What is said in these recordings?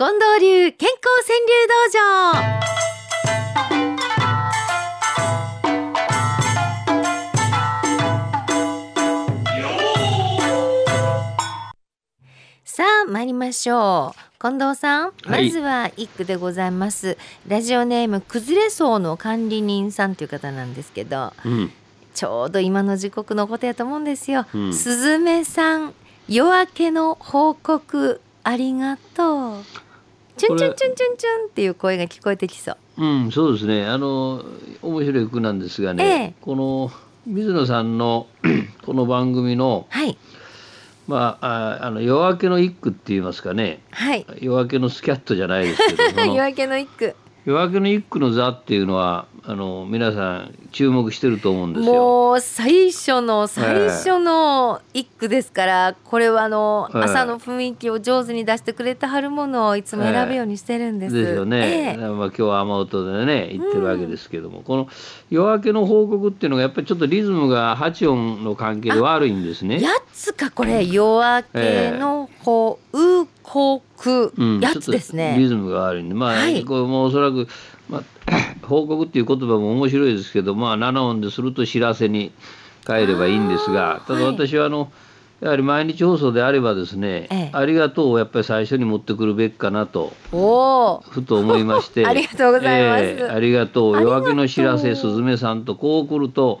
近藤流健康川柳道場。さあ参りましょう。近藤さん、はい。まずは一句でございます。ラジオネーム崩れ荘の管理人さんという方なんですけどうん、ちょうど今の時刻のことやと思うんですよ、うん。さん夜明けの報告ありがとうチュンチュンチュンチュンチュンっていう声が聞こえてきそううん、そうですね。あの面白い句なんですがね、ええこの水野さんのこの番組のはいまああの夜明けの一句って言いますかね。はい夜明けのスキャットじゃないですけど、夜明けの一句夜明けの一句の座っていうのはあの皆さん注目してると思うんですよ。もう最初の最初の一句ですから、これはあの、ええ朝の雰囲気を上手に出してくれてはるものをいつも選ぶようにしてるんです。ですよね、ええまあ、今日は雨音でね言ってるわけですけども、この夜明けの報告っていうのがやっぱりちょっとリズムが8音の関係で悪いんですね。やつかこれ夜明けの報告うん、やつですちょっとリね。ズムが悪いんで。まあ、はい。これもおそらく、まあ、報告っていう言葉も面白いですけどまあ7音ですると知らせに変えればいいんですがただあーはい。私はあの、やはり毎日放送であればですね、ええ。ありがとうをやっぱり最初に持ってくるべきかなと。ふと思いまして。ありがとうございます。ええありがとう。ありがとう。夜明けの知らせすずめさんとこう来ると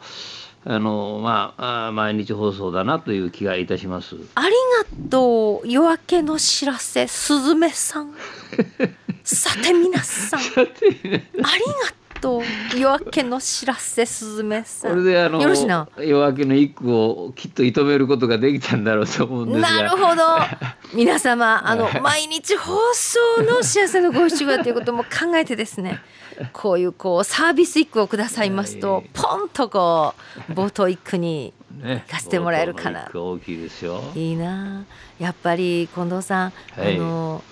あのまあ毎日放送だなという気がいたします。ありがとう夜明けの知らせすずめさん。さて皆さん。ありがとう夜明けの知らせすずめさん。これであのよろしいな？夜明けの一句をきっと射止めることができたんだろうと思うんですがなるほど 皆様あの毎日放送の幸せのご一緒ということも考えてですねこういうこうサービス一句をくださいますとポンとこう冒頭一句にね行かせてもらえるかな大きいですよ。いいなやっぱり近藤さん、はいあの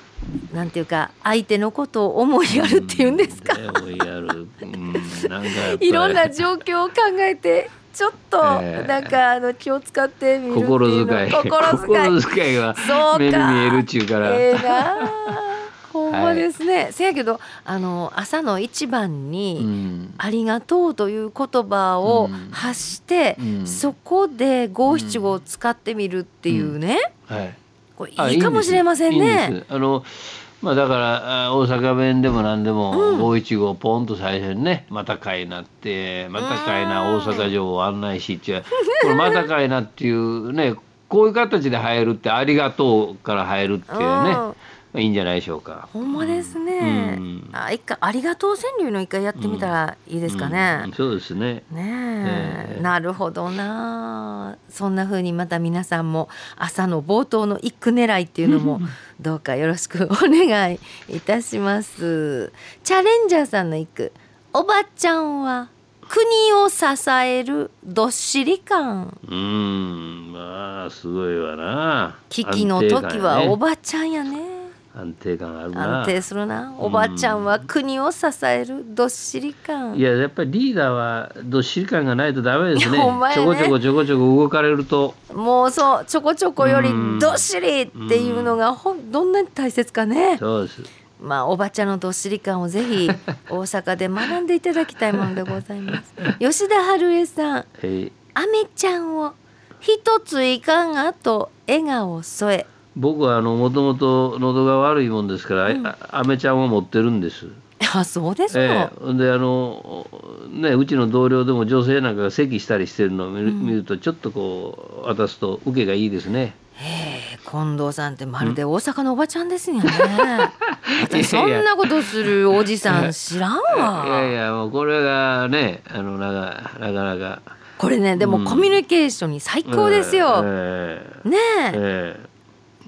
なんていうか相手のことを思いやるっていうんですか、ね思いやる。うん、なんかやっぱり。いろんな状況を考えてちょっとええ。なんかあの気を使ってみるっていうの。心遣い。心遣い。がそうか。目に見えるっちゅうから。ええな。あほんまですね、せやけどあの朝の一番に、うん。ありがとうという言葉をうん。発して、うん。そこで五七五を使ってみるっていうね、はい。これあいいかもしれませんいいね。んです。あのまあだからあ大阪弁でも何でもうん。五一五ポンと最初にね「またかいな」って「またかいな大阪城を案内し」ってこの「またかいな」っていうねこういう形で入るって「ありがとう」から入るっていうねいいんじゃないでしょうか。ほんまですね。うん。あ一回ありがとう川柳の一回やってみたらいいですかね。うん。そうですね。ねえ。ええ。なるほどな。そんな風にまた皆さんも朝の冒頭の一句狙いっていうのも どうかよろしくお願いいたします。チャレンジャーさんの一句。おばちゃんは国を支えるどっしり感。うん。まあすごいわな。危機の時はおばばちゃんやね安定感あるな。安定するな。おばちゃんは国を支えるどっしり感。いややっぱりリーダーはどっしり感がないとダメですね。ね。ちょこちょこちょこちょこ動かれると。もうそうちょこちょこよりうん。どっしりっていうのがほんどんなに大切かね。そうです。まあおばちゃんのどっしり感をぜひ 大阪で学んでいただきたいものでございます。吉田春江さん、はい。あめちゃんを一ついかんがと笑顔添え。僕はあのもともと喉が悪いもんですから、うんあアメちゃんを持ってるんです。あそうですか。ええ、であのねうちの同僚でも女性なんかが咳したりしてるのを見る,、うん見るとちょっとこう渡すと受けがいいですね。へえ近藤さんってまるで大阪のおばちゃんですよね。私そんなことするおじさん知らんわ。いやいやもうこれがねあのなかなかなかこれねでもうんコミュニケーションに最高ですよ。ええねえ。ええ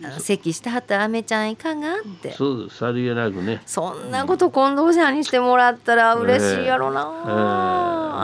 あの席してはったらあめちゃんいかがって。そうさりげなくね。そんなこと近藤ちゃんにしてもらったら嬉しいやろな、ええ。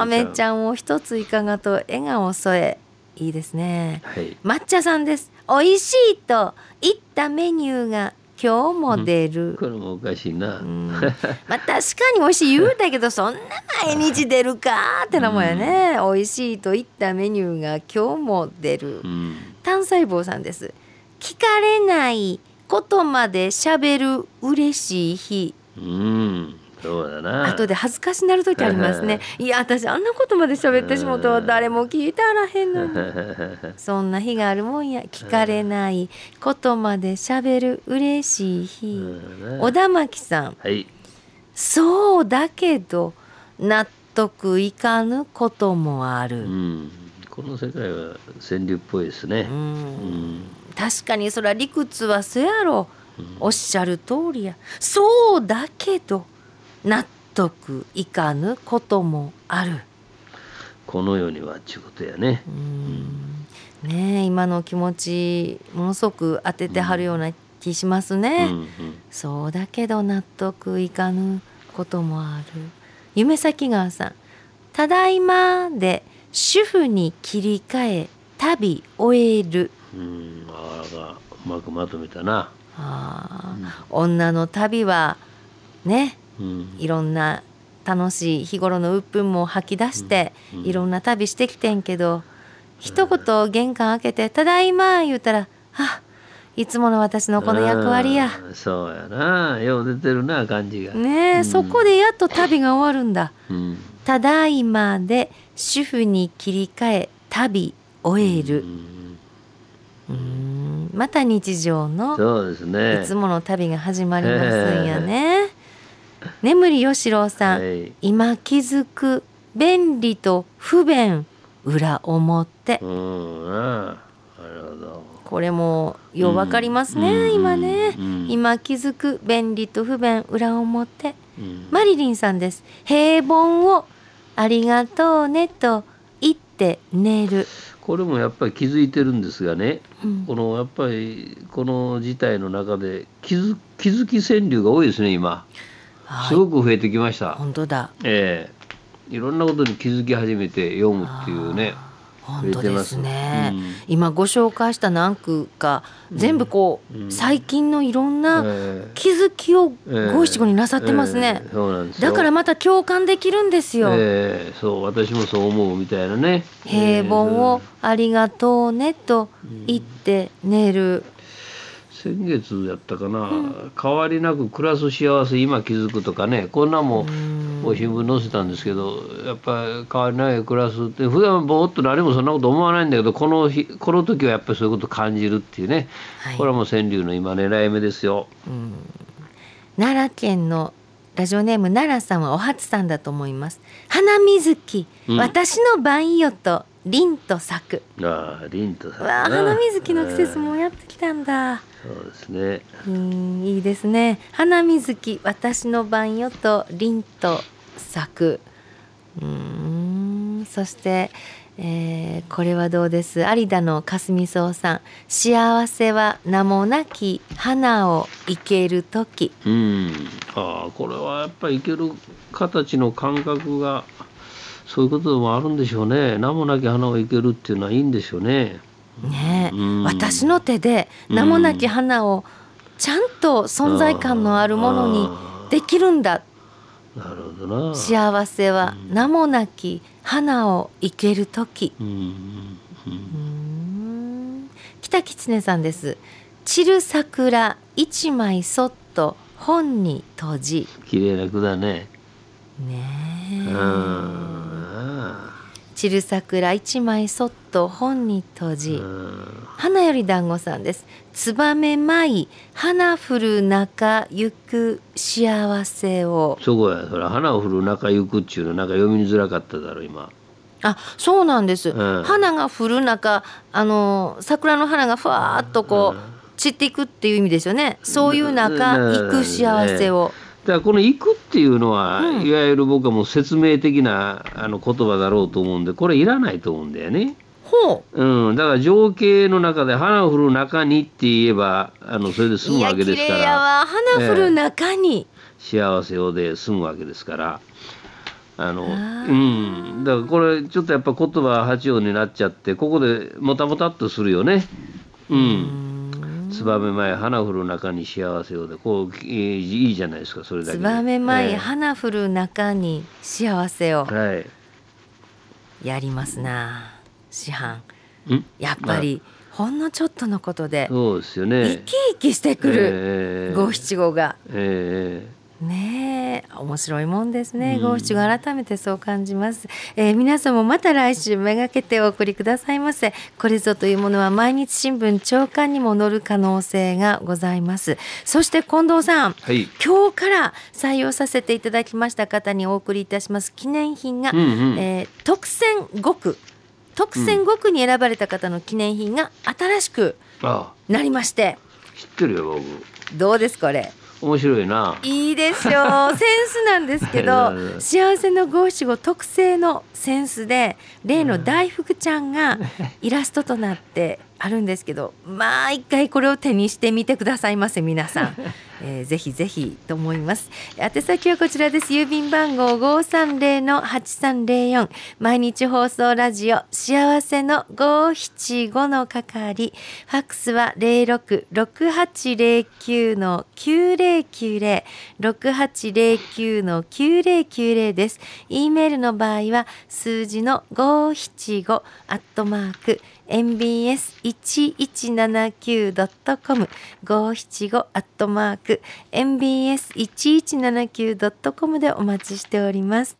あめちゃん。を一ついかがと笑顔添え。いいですね。はい。抹茶さんです。美味しいと言ったメニューが今日も出る、これもおかしいな。うん。まあ確かに美味しい言うたけどそんな毎日出るかってなもん。やね、美味しいと言ったメニューが今日も出る。うん。単細胞さんです聞かれないことまで喋る嬉しい日。うんそうだな。後で恥ずかしなる時ありますね。いや私あんなことまで喋ってしもうとは誰も聞いたらへんの。に そんな日があるもんや。聞かれないことまで喋る嬉しい日。小田巻さん。はい。そうだけど納得いかぬこともあうる、ん。この世界は川柳っぽいですね。うん。うん確かにそら理屈はそやろ。おっしゃる通りや。そうだけど納得いかぬこともある。この世にはっちゅうことやね。うん。ねえ今の気持ちものすごく当ててはるような気しますうね、んうん。そうだけど納得いかぬこともある。夢咲川さん「ただいま」で主婦に切り替え旅終えるうんああがうまくまとめたな。あー女の旅はねうん。いろんな楽しい日頃の鬱憤も吐き出して、うん。いろんな旅してきてんけど、一言玄関開けて「ただいま」言うたら「あいつもの私のこの役割や。うんそうやな。よう出てるな感じが」ねえ、うん。そこでやっと旅が終わるんだ。うん。ただいまで主婦に切り替え旅終える、うん。また日常のそうですね。いつもの旅が始まりますんやね。眠り吉郎さん、はい。今気づく便利と不便裏表。うん。ななるほど。これもようわかりますね、うん。今ね、うん。今気づく便利と不便裏表。うん。マリリンさんです。平凡をありがとうねと言って寝る、これもやっぱり気づいてるんですがねうん。このやっぱりこの事態の中で気づ気づき川柳が多いですね今。はい。すごく増えてきました、本当だ。ええ。いろんなことに気づき始めて読むっていうね本当ですね、うん。今ご紹介した何句か全部こう、うん。最近のいろんなええ。気づきをええ五七五になさってますね、ええ。そうなんですよ。だからまた共感できるんですよ、ええ。そう私もそう思うみたいなね。平凡をありがとうねと言って寝る、先月やったかな、変わりなく暮らす幸せ今気づくとかね。こんなんもうん。お新聞載せたんですけどやっぱり変わりなく暮らすって普段ぼーっと何もそんなこと思わないんだけどこの日この時はやっぱりそういうこと感じるっていうね、はい。これはもう川柳の今狙い目ですよ。奈良県のラジオネーム奈良さんはお初さんだと思います。花水木、うん。私の番よと凛と咲く。ああ凛とさんわあな花水木の季節えもやってきたんだ、えそうですね。うんいいですね。花水木私の番よと凛と咲く。うーんそして、えーこれはどうです？有田のかすみそうさん。幸せは名もなき花を生ける時。うん。ああこれはやっぱりいける形の感覚がそういうことでもあるんでしょうね。名もなき花を生けるっていうのはいいんでしょうね。ねえ、うん。私の手で名もなき花をちゃんと存在感のあるものにできるんだ。なるほどな。幸せは名もなき花を生ける時。うんうんさんです。散る桜一枚そっと本に閉じ。綺麗な句だね。ねうん。え散る桜一枚そっと本に閉じうん花より団子さんです。ツバメ舞い花降る中行く幸せを。そこやそれ花を降る中行くっちゅうのなんか読みづらかっただろ今。あ、そうなんです。うん花が降る中、あの桜の花がふわーっとこう、散っていくっていう意味ですよね。そういう中、うん行く幸せを。だからこの「行く」っていうのは、うんいわゆる僕はもう説明的なあの言葉だろうと思うんでこれいらないと思うんだよね。ほうん、だから情景の中で花を降る中にって言えばあのそれでう。済むわけですから。花降る中に。幸せをで済むわけですから。あのうん、だからこれちょっとやっぱ言葉八音になっちゃってここでもたもたっとするよね。う、うんんツバメ前花降る中に幸せをでこういいいいじゃないですかそれだけツで。バメ舞いえ花降る中に幸せをえはい。やりますな。師範。ん？やっぱりほんのちょっとのことでそうですよ生ね。き生きしてくるええ五七五が。えねえ面白いもんですね。うん。五七五改めてそう感じます、えー皆さんもまた来週めがけてお送りくださいませ。これぞというものは毎日新聞朝刊にも載る可能性がございます。そして近藤さんえはい。今日から採用させていただきました方にお送りいたします。記念品が、うんうん。えー特選5区特選5区に選ばれた方の記念品が新しくあ。なりまして。知ってるよ僕。どうですこれ？面白いな。いいでしょうセンスなんですけどうん。幸せの五七五特製のセンスで例の大福ちゃんがイラストとなってあるんですけどまあ一回これを手にしてみてくださいませ皆さん、えーぜひぜひと思います。宛先はこちらです。郵便番号530の8304毎日放送ラジオ幸せの575の係。ファックスは066809の9090 6809の9090です。e メールの場合は数字の575アットマーク mbs1179.com 575アットマーク mbs1179.com でお待ちしております。